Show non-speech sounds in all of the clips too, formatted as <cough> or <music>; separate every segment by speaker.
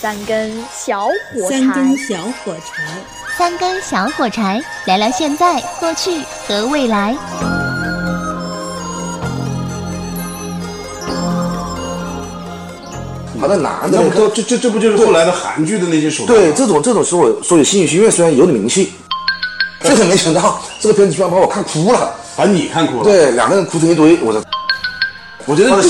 Speaker 1: 三根小火柴，
Speaker 2: 三根小火柴，
Speaker 3: 三根小火柴，聊聊现在、过去和未来。
Speaker 4: 好的男的
Speaker 5: 这这这不就是后来的韩剧的那些手段？
Speaker 4: 对这种这种是我所以新语心愿虽然有点名气，<laughs> 这个没想到这个片子居然把我看哭了。
Speaker 5: 把你看哭了。，
Speaker 4: 对，两个人哭成一堆，我说
Speaker 5: 我觉得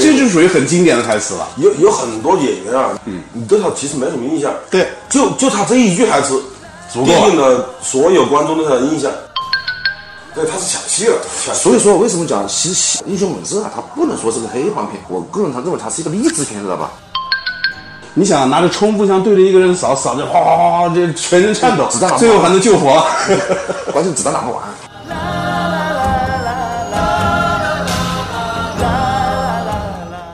Speaker 5: 这就属于很经典的台词了。
Speaker 6: 有有很多演员啊，嗯，你对他其实没什么印象，
Speaker 5: 对，
Speaker 6: 就就他这一句台词，奠定了所有观众对他的印象。对，他是抢戏了，
Speaker 4: 所以说为什么讲西西《英雄本色》啊，他不能说是个黑帮片，我个人他认为他是一个励志片，知道吧？
Speaker 5: 你想拿着冲锋枪对着一个人扫，扫着哗哗哗哗，这全身颤抖
Speaker 4: 子弹
Speaker 5: 最后还能救活。<laughs>
Speaker 4: 关键子弹拿不完。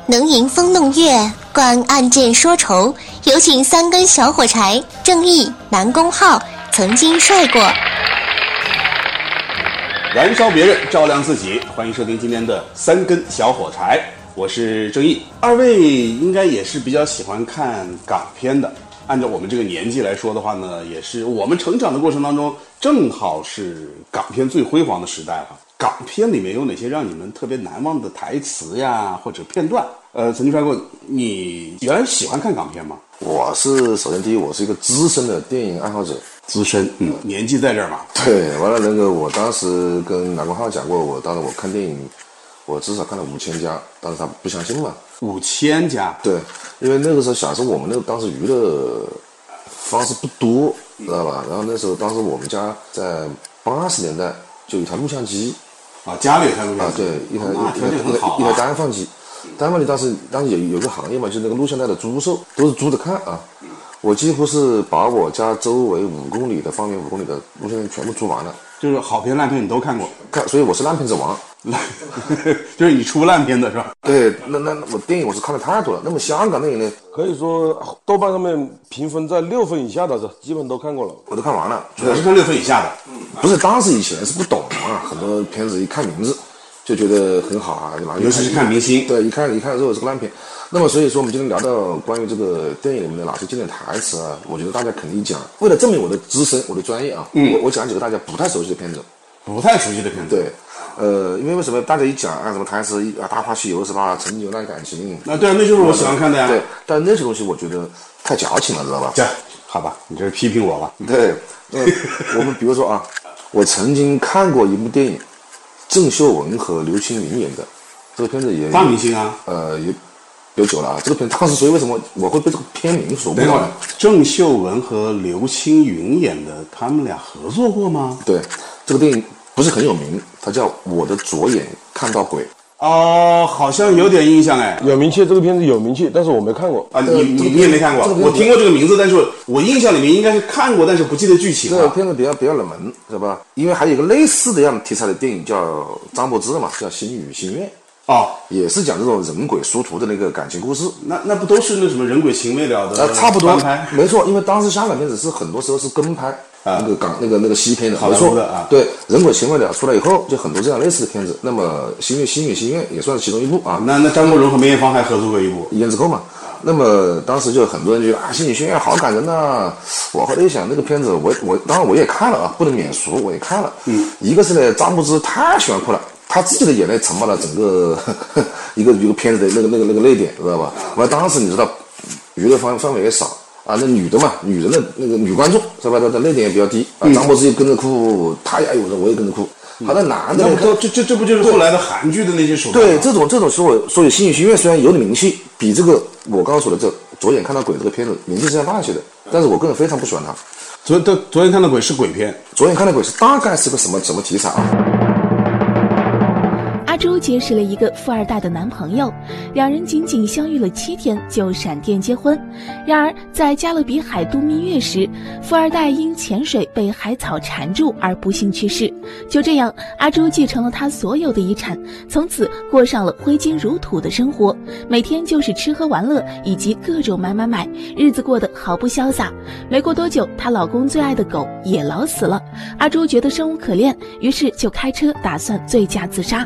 Speaker 3: 能吟风弄月，观案件说愁。有请三根小火柴，正义南宫浩曾经帅过。
Speaker 5: 燃烧别人，照亮自己。欢迎收听今天的三根小火柴，我是正义。二位应该也是比较喜欢看港片的。按照我们这个年纪来说的话呢，也是我们成长的过程当中，正好是港片最辉煌的时代了。港片里面有哪些让你们特别难忘的台词呀，或者片段？呃，曾经帅过，你原来喜欢看港片吗？
Speaker 4: 我是首先第一，我是一个资深的电影爱好者。
Speaker 5: 资深，嗯，年纪在这儿嘛。
Speaker 4: 对，完了那个我当时跟南宫浩讲过，我当时我看电影，我至少看了五千家，但是他不相信嘛。
Speaker 5: 五千家，
Speaker 4: 对，因为那个时候小时候我们那个当时娱乐方式不多，知道吧？然后那时候当时我们家在八十年代就有一台录像机
Speaker 5: 啊，家里有台录像机
Speaker 4: 啊，
Speaker 5: 机
Speaker 4: 对，一台一台一台。单放机，单放机当时当时有有个行业嘛，就是那个录像带的租售，都是租着看啊。我几乎是把我家周围五公里的方圆五公里的录像带全部租完了，
Speaker 5: 就是好片烂片你都看过，
Speaker 4: 看，所以我是烂片子王。<laughs>
Speaker 5: 就是你出烂片的是吧？
Speaker 4: 对，那那那我电影我是看的太多了。那么香港电影呢，
Speaker 6: 可以说豆瓣上面评分在六分以下的，是基本都看过了。
Speaker 4: 我都看完了。
Speaker 5: 我是看六分以下的，
Speaker 4: 不是当时以前是不懂啊，很多片子一看名字就觉得很好啊，对吧？
Speaker 5: 尤其是看明星
Speaker 4: 对，一看一看之后是个烂片。那么所以说，我们今天聊到关于这个电影里面的哪些经典台词啊，我觉得大家肯定讲。为了证明我的资深，我的专业啊，嗯，我我讲几个大家不太熟悉的片子。
Speaker 5: 不太熟悉的片子。
Speaker 4: 对，呃，因为为什么大家一讲啊什么台词啊《大话西游》是吧？陈酒烂感情，
Speaker 5: 那对啊，那就是我喜欢看的呀。
Speaker 4: 对，但那些东西我觉得太矫情了，知道吧？
Speaker 5: 这样好吧，你这是批评我了。
Speaker 4: 对，呃，我们比如说啊，我曾经看过一部电影，郑秀文和刘青云演的，这个片子也
Speaker 5: 大明星啊，
Speaker 4: 呃，也有久了啊。这个片当时所以为什么我会被这个片名所误导呢？，
Speaker 5: 郑秀文和刘青云演的，他们俩合作过吗？
Speaker 4: 对，这个电影不是很有名，它叫《我的左眼看到鬼》。
Speaker 5: 哦，好像有点印象哎。
Speaker 6: 有名气，这个片子有名气，但是我没看过。
Speaker 5: 啊，你
Speaker 4: 呃
Speaker 5: 你你也没看过我听过这个名字，但是我印象里面应该是看过，但是不记得剧情
Speaker 4: 这个。片子比较比较冷门，是吧？因为还有一个类似的样题材的电影叫张柏芝的嘛，叫《星语心愿》，
Speaker 5: 哦，
Speaker 4: 也是讲这种人鬼殊途的那个感情故事。
Speaker 5: 那那不都是那什么人鬼情未了的？
Speaker 4: 呃，差不多
Speaker 5: 拍，
Speaker 4: 没错，因为当时香港片子是很多时候是跟拍
Speaker 5: 啊
Speaker 4: 那个港那个那个西片的，
Speaker 5: 好莱坞的啊
Speaker 4: 对，《人鬼情未了》出来以后，就很多这样类似的片子。那么《心愿心愿心愿》也算是其中一部啊，
Speaker 5: 那那张国荣和梅艳芳还合作过一部。
Speaker 4: 一言之后嘛。那么当时就很多人觉得啊，《心语心愿》好感人呐、我后来一想，那个片子我我当然我也看了啊，不能免俗，我也看了。嗯，一个是呢，张柏芝太喜欢哭了，她自己的眼泪承包了整个 <laughs> 一个一个片子的那个那个那个泪点，知道吧？完当时你知道，娱乐方范围也少啊，那女的嘛，女人的那个女观众是吧？她的泪点也比较低啊。张柏芝也跟着哭，她也有人我也跟着哭。好的，男的
Speaker 5: 这这这不就是后来的韩剧的那些手段？
Speaker 4: 对，这种这种所谓所谓心语心愿虽然有点名气，比这个我刚刚说的这左眼看到鬼这个片子名气是要大一些的，但是我个人非常不喜欢它。
Speaker 5: 昨昨昨天看到鬼是鬼片，
Speaker 4: 昨天看到鬼是大概是个什么什么题材啊？
Speaker 7: 阿朱结识了一个富二代的男朋友，两人仅仅相遇了七天就闪电结婚。然而，在加勒比海度蜜月时，富二代因潜水被海草缠住而不幸去世。就这样，阿朱继承了他所有的遗产，从此过上了挥金如土的生活，每天就是吃喝玩乐以及各种买买买，日子过得毫不潇洒。没过多久，她老公最爱的狗也老死了，阿朱觉得生无可恋，于是就开车打算醉驾自杀。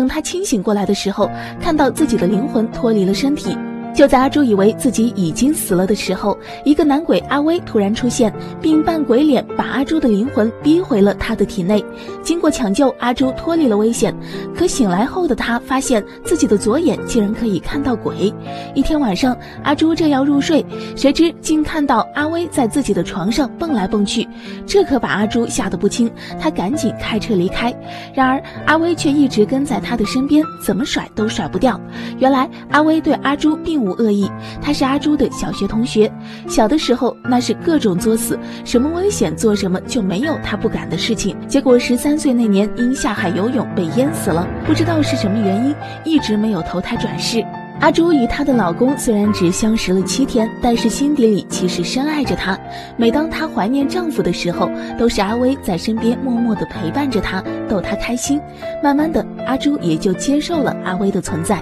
Speaker 7: 等他清醒过来的时候，看到自己的灵魂脱离了身体，就在阿朱以为自己已经死了的时候，一个男鬼阿威突然出现，并扮鬼脸把阿朱的灵魂逼回了他的体内。经过抢救，阿朱脱离了危险。可醒来后的他发现自己的左眼竟然可以看到鬼。一天晚上，阿朱正要入睡，谁知竟看到阿威在自己的床上蹦来蹦去，这可把阿朱吓得不轻。他赶紧开车离开，然而阿威却一直跟在他的身边，怎么甩都甩不掉。原来阿威对阿朱并无恶意，他是阿朱的小学同学。小的时候那是各种作死，什么危险做什么就没有他不敢的事情。结果十三岁那年因下海游泳被淹死了，不知道是什么原因，一直没有投胎转世。阿朱与她的老公虽然只相识了七天，但是心底里其实深爱着他。每当她怀念丈夫的时候，都是阿威在身边默默地陪伴着她，逗她开心。慢慢的，阿朱也就接受了阿威的存在。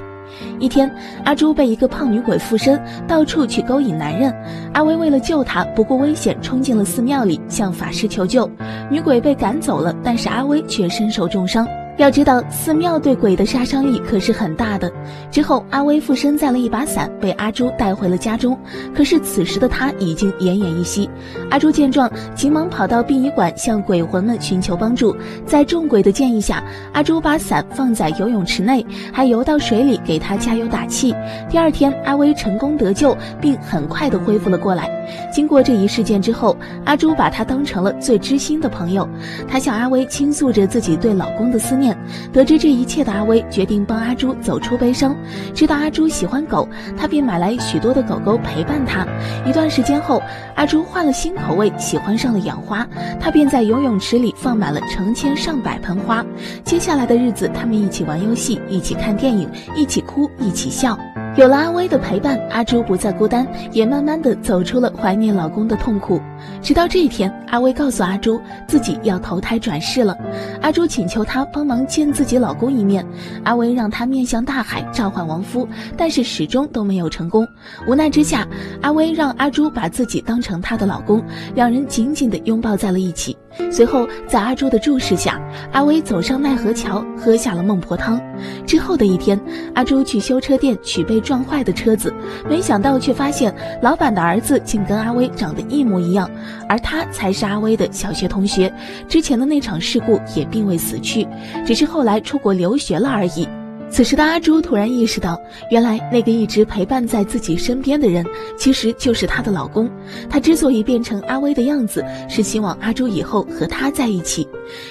Speaker 7: 一天，阿朱被一个胖女鬼附身，到处去勾引男人。阿威为了救她，不顾危险冲进了寺庙里，向法师求救。女鬼被赶走了，但是阿威却身受重伤。要知道，寺庙对鬼的杀伤力可是很大的。之后，阿威附身在了一把伞，被阿朱带回了家中。可是此时的他已经奄奄一息。阿朱见状，急忙跑到殡仪馆向鬼魂们寻求帮助。在众鬼的建议下，阿朱把伞放在游泳池内，还游到水里给他加油打气。第二天，阿威成功得救，并很快的恢复了过来。经过这一事件之后，阿朱把他当成了最知心的朋友。她向阿威倾诉着自己对老公的思念。得知这一切的阿威决定帮阿朱走出悲伤。知道阿朱喜欢狗，他便买来许多的狗狗陪伴她。一段时间后，阿朱换了新口味，喜欢上了养花，他便在游泳池里放满了成千上百盆花。接下来的日子，他们一起玩游戏，一起看电影，一起哭，一起笑。有了阿威的陪伴，阿朱不再孤单，也慢慢的走出了怀念老公的痛苦。直到这一天，阿威告诉阿朱自己要投胎转世了。阿朱请求他帮忙见自己老公一面。阿威让他面向大海召唤亡夫，但是始终都没有成功。无奈之下，阿威让阿朱把自己当成他的老公，两人紧紧的拥抱在了一起。随后，在阿朱的注视下，阿威走上奈何桥，喝下了孟婆汤。之后的一天，阿朱去修车店取被撞坏的车子，没想到却发现老板的儿子竟跟阿威长得一模一样，而他才是阿威的小学同学。之前的那场事故也并未死去，只是后来出国留学了而已。此时的阿朱突然意识到，原来那个一直陪伴在自己身边的人，其实就是她的老公。她之所以变成阿威的样子，是希望阿朱以后和他在一起。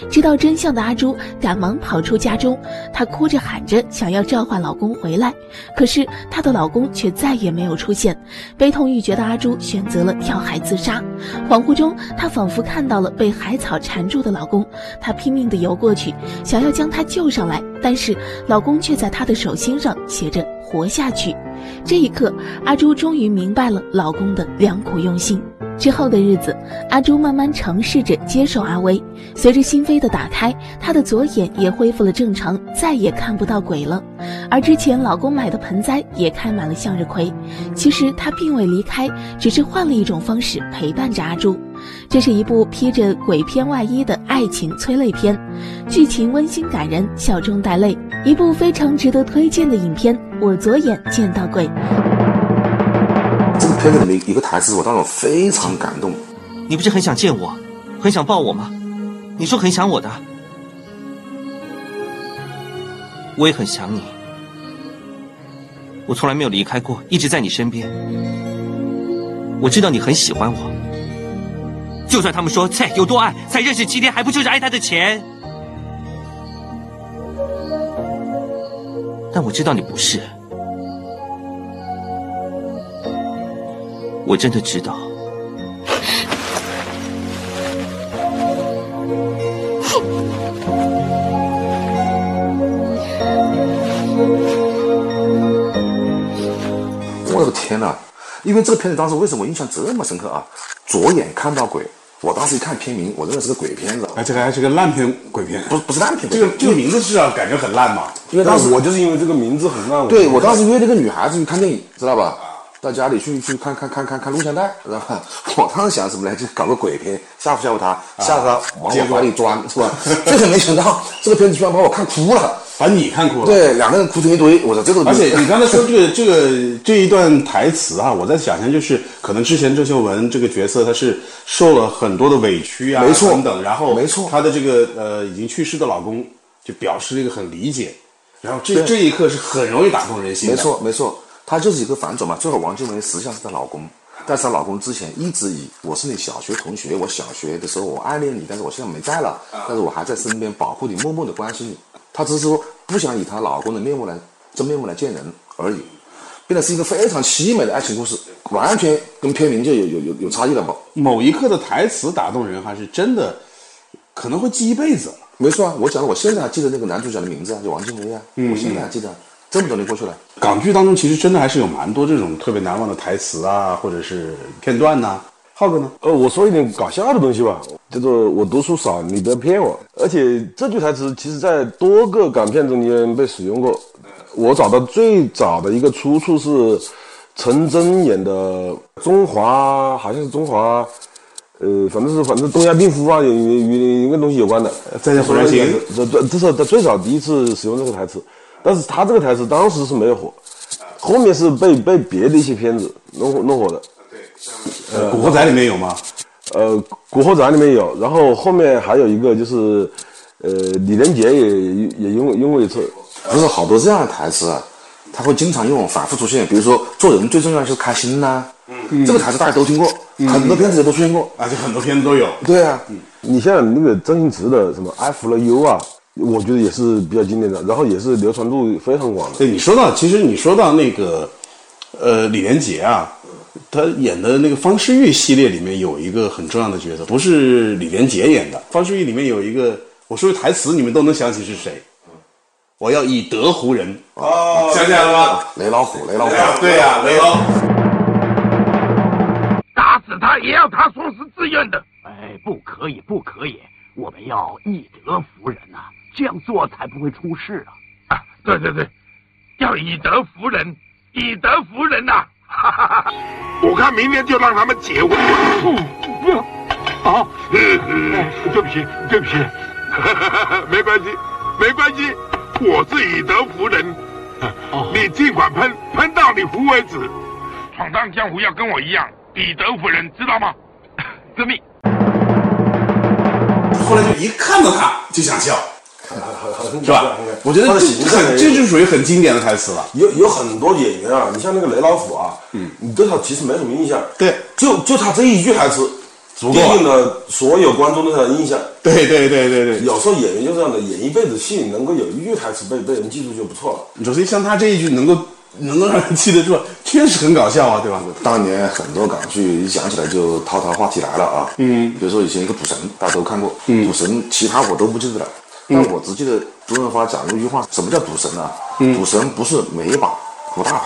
Speaker 7: 知道真相的阿朱赶忙跑出家中，她哭着喊着想要召唤老公回来，可是她的老公却再也没有出现。悲痛欲绝的阿朱选择了跳海自杀。恍惚中，她仿佛看到了被海草缠住的老公，她拼命地游过去，想要将他救上来。但是老公却在她的手心上写着“活下去”。这一刻，阿朱终于明白了老公的良苦用心。之后的日子，阿朱慢慢尝试着接受阿威。随着心扉的打开，她的左眼也恢复了正常，再也看不到鬼了。而之前老公买的盆栽也开满了向日葵。其实他并未离开，只是换了一种方式陪伴着阿朱。这是一部披着鬼片外衣的爱情催泪片，剧情温馨感人，笑中带泪，一部非常值得推荐的影片《我左眼见到鬼》。
Speaker 4: 这个片子里面一个台词，我当时非常感动。
Speaker 2: 你不是很想见我，很想抱我吗？你说很想我的，我也很想你。我从来没有离开过，一直在你身边。我知道你很喜欢我。就算他们说菜有多爱，才认识七天，还不就是爱他的钱？但我知道你不是，我真的知道。
Speaker 4: 我的天哪！因为这个片子当时为什么印象这么深刻啊？左眼看到鬼，我当时一看片名，我认为是个鬼片子。
Speaker 5: 哎，这个还是个烂片鬼片，
Speaker 4: 不不是烂片，
Speaker 5: 这个这个名字是啊，感觉很烂嘛。
Speaker 4: 因为当时
Speaker 6: 我就是因为这个名字很烂。
Speaker 4: 对我当时约了个女孩子去看电影，知道吧？到家里去去看看看看看录像带，知道吧？<laughs> 我当时想什么呢？就搞个鬼片，吓唬吓唬他，吓他往我怀里钻，是吧？<laughs> 这个没想到，这个片子居然把我看哭了。
Speaker 5: 把你看哭了。
Speaker 4: 对，两个人哭成一堆。我说这个，
Speaker 5: 而且你刚才说这个 <laughs> 这个这一段台词啊，我在想象就是可能之前郑秀文这个角色他是受了很多的委屈啊，
Speaker 4: 没错
Speaker 5: 等等，然后
Speaker 4: 没错
Speaker 5: 她的这个呃已经去世的老公就表示这个很理解，然后这这一刻是很容易打动人心的。
Speaker 4: 没，错没错，她就是一个反转嘛。最后王静雯实际上是她老公，但是她老公之前一直以我是你小学同学，我小学的时候我暗恋你，但是我现在没在了，但是我还在身边保护你，默默的关心你。她只是说不想以她老公的面目来真面目来见人而已，变得是一个非常凄美的爱情故事，完全跟片名就有有有有差异了吧？
Speaker 5: 某一刻的台词打动人，还是真的可能会记一辈子。
Speaker 4: 没错啊，我讲了，我现在还记得那个男主角的名字啊，就王静雯啊，我现在还记得，这么多年过去了。
Speaker 5: 港剧当中其实真的还是有蛮多这种特别难忘的台词啊，或者是片段呐、浩哥呢？
Speaker 6: 呃，我说一点搞笑的东西吧，叫做我读书少，你不要骗我。而且这句台词其实在多个港片中间被使用过。我找到最早的一个出处是陈真演的《中华》，好像是中华，呃，反正是反正东亚病夫啊，与与一个东西有关的。
Speaker 5: 再见火烧行
Speaker 6: 这这这是他最早第一次使用这个台词，但是他这个台词当时是没有火，后面是被被别的一些片子弄火弄火的。
Speaker 5: 对呃，《古惑仔》里面有吗？
Speaker 6: 呃，《古惑仔》里面有，然后后面还有一个就是，呃，李连杰也也用用过一次。
Speaker 4: 不是好多这样的台词啊，他会经常用，反复出现。比如说，做人最重要的是开心呐、这个台词大家都听过，很多片子也都出现过。
Speaker 5: 而且很多片子都有。
Speaker 4: 对啊，
Speaker 6: 你像那个周星驰的什么《I Love You》啊，我觉得也是比较经典的，然后也是流传度非常广的。
Speaker 5: 对你说到，其实你说到那个，呃，李连杰啊，他演的那个方世玉系列里面有一个很重要的角色，不是李连杰演的。方世玉里面有一个，我说的台词你们都能想起是谁？我要以德服人。哦，想起来了吗？
Speaker 4: 雷老虎，雷老虎，
Speaker 5: 对呀、雷老虎。
Speaker 8: 打死他也要他说是自愿的。哎，不可以，不可以，我们要以德服人呐、这样做才不会出事啊！啊，对对对，要以德服人，以德服人呐、哈哈哈！我看明天就让他们结婚。不嗯，好，<laughs> 对不起，对不起，<laughs> 没关系，没关系，我是以德服人。你尽管喷，喷到你服为止。闯荡江湖要跟我一样，以德服人，知道吗？<laughs> 遵命。
Speaker 5: 后来就一看到他就想笑，是吧？我觉得这很这就属于很经典的台词了。
Speaker 6: 有有很多演员啊，你像那个雷老虎啊，嗯，你对他其实没什么印象，
Speaker 5: 对，
Speaker 6: 就就他这一句台词，奠定了所有观众对他的印象。
Speaker 5: 对对对对对，
Speaker 6: 有时候演员就这样的，演一辈子戏，能够有一句台词被被人记住就不错了。
Speaker 5: 首先像他这一句能够能够让人记得住，确实很搞笑啊，对吧？
Speaker 4: 当年很多港剧一讲起来就滔滔话题来了啊。嗯，比如说以前一个赌神，大家都看过。嗯，赌神其他我都不记得了，但我只记得周润发讲过一句话：什么叫赌神呢？赌神不是每一把普大牌，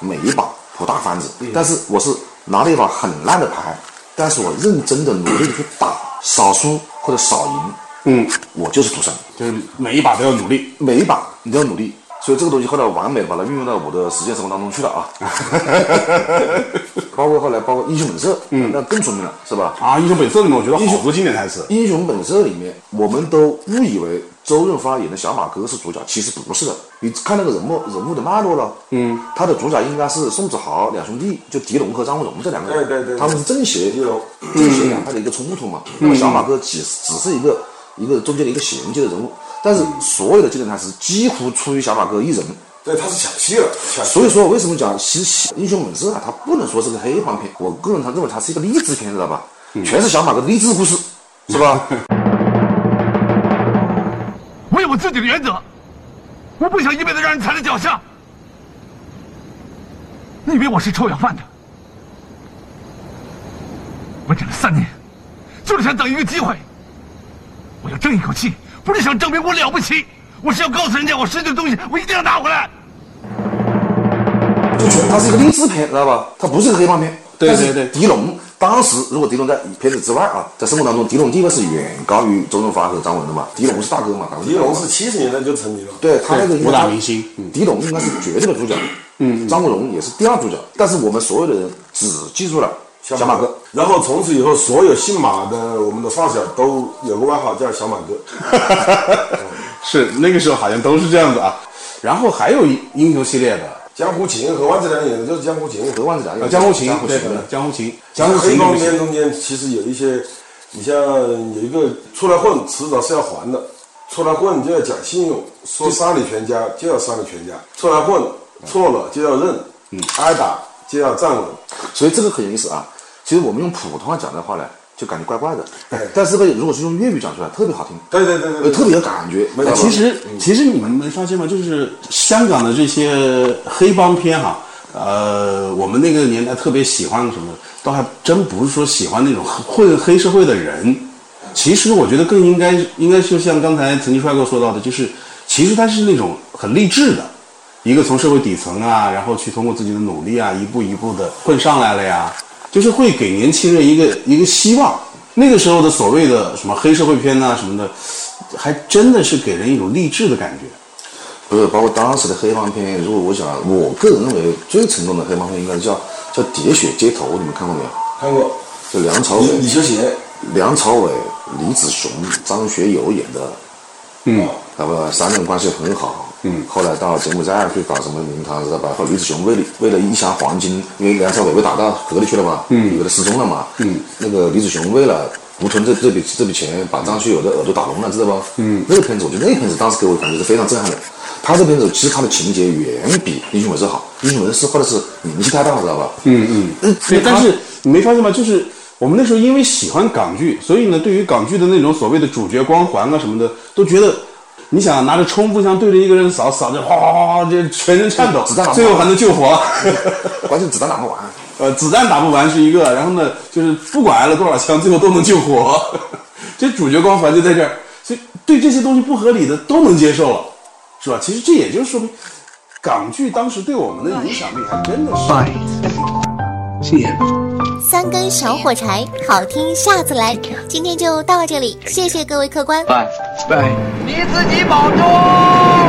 Speaker 4: 每一把普大番子，但是我是拿了一把很烂的牌，但是我认真的努力的去打，少输或者少赢，嗯，我就是赌神。
Speaker 5: 就是每一把都要努力。
Speaker 4: 每一把你都要努力。所以这个东西后来完美地把它运用到我的实践生活当中去了啊，<laughs> 包括后来包括英雄本色，嗯，那更出名了，是吧？
Speaker 5: 啊，《英雄本色》里面我觉得好多经典台词。
Speaker 4: 英雄本色里面，我们都误以为周润发演的小马哥是主角，其实不是的。你看那个人物人物的脉络了，嗯，他的主角应该是宋子豪两兄弟，就狄龙和张国荣这两个人，
Speaker 6: 对对对
Speaker 4: 他们是正邪正邪两派的一个冲突嘛。那么小马哥只只是一个一个中间的一个衔接的人物，但是所有的经典台词几乎出于小马哥一人。
Speaker 6: 对，他是抢戏了，抢戏
Speaker 4: 所以说，为什么讲其实《英雄本色》啊，它不能说是个黑帮片，我个人他认为它是一个励志片，知道吧？全是小马哥的励志故事，是吧？<laughs>
Speaker 8: 我有我自己的原则，我不想一辈子让人踩在脚下。你以为我是臭要饭的？我忍了三年，就是想等一个机会。我要争一口气，不是想证明我了不起，我是要告诉人家我失去的东西，我一定要拿回来。
Speaker 4: 就全它是一个励志片，知道吧？它不是个黑帮片。
Speaker 5: 对对对
Speaker 4: 狄龙当时如果狄龙在片子之外啊，在生活当中，狄龙地位是远高于周润发和张文的嘛。狄龙是大哥嘛，
Speaker 6: 狄龙是七十年代就成名了，
Speaker 4: 对他那个
Speaker 5: 武打明星嗯
Speaker 4: 狄龙应该是绝对的主角。嗯，张国荣也是第二主角，但是我们所有的人只记住了小马哥。
Speaker 6: 然后从此以后，所有姓马的我们的发小都有个外号叫小马哥。<laughs>
Speaker 5: 是那个时候好像都是这样子啊。然后还有英雄系列的
Speaker 6: 江湖情和万梓良演的就是江湖情
Speaker 4: 和万梓良演的
Speaker 5: 江湖情，
Speaker 4: 江湖情
Speaker 5: 对的江湖情，
Speaker 6: 江湖
Speaker 5: 情
Speaker 6: 黑帮片中间其实有一些，你像有一个出来混，迟早是要还的。出来混就要讲信用，说杀你全家就要杀你全家。出来混错了就要认，挨打就要站稳。
Speaker 4: 所以这个很有意思啊。其实我们用普通话讲的话呢，就感觉怪怪的。但是呢如果是用粤语讲出来，特别好听。
Speaker 6: 对对对对，
Speaker 4: 呃，特别有感觉。
Speaker 6: 没
Speaker 5: 其实其实你们没发现吗？就是香港的这些黑帮片哈，呃，我们那个年代特别喜欢什么，倒还真不是说喜欢那种混黑社会的人。其实我觉得更应该应该就像刚才曾经帅哥说到的，就是其实他是那种很励志的，一个从社会底层啊，然后去通过自己的努力啊，一步一步的混上来了呀，就是会给年轻人一个一个希望。那个时候的所谓的什么黑社会片呐、什么的，还真的是给人一种励志的感觉。
Speaker 4: 不是，包括当时的黑帮片，如果我想，我个人认为最成功的黑帮片应该是叫叫《喋血街头》，你们看过没有？
Speaker 6: 看过
Speaker 4: 就梁朝伟、
Speaker 6: 李李修贤，
Speaker 4: 梁朝伟、李子雄、张学友演的，
Speaker 5: 嗯，
Speaker 4: 他们三人关系很好。
Speaker 5: 嗯
Speaker 4: 后来到柬埔寨去搞什么名堂，知道吧？后李子雄为了为了一箱黄金，因为梁朝伟被打到河里去了嘛，嗯，以为他失踪了嘛，
Speaker 5: 嗯，
Speaker 4: 那个李子雄为了独吞这这笔这笔钱，把张学友的耳朵打聋了，知道吧？嗯，那个片子，我觉得那个片子当时给我感觉是非常震撼的。他这片子其实他的情节远比《英雄本色》好，《英雄本色》或者是名气太大了，知道吧？
Speaker 5: 嗯嗯，
Speaker 4: 嗯
Speaker 5: 对，但是你没发现吗？就是我们那时候因为喜欢港剧，所以呢，对于港剧的那种所谓的主角光环啊什么的，都觉得，你想拿着冲锋枪对着一个人扫，扫着哗哗哗哗，这全身颤抖
Speaker 4: 子弹
Speaker 5: 最后还能救活。<laughs>
Speaker 4: 关键子弹打不完。
Speaker 5: 呃，子弹打不完是一个，然后呢，就是不管挨了多少枪，最后都能救活，<laughs> 这主角光环就在这儿，所以对这些东西不合理的都能接受了，是吧？其实这也就说明，港剧当时对我们的影响力还真的是。
Speaker 8: Fight. Ten.
Speaker 3: 三根小火柴，好听下次来。今天就到这里，谢谢各位客官。
Speaker 8: Five. Five.
Speaker 9: 你自己保重。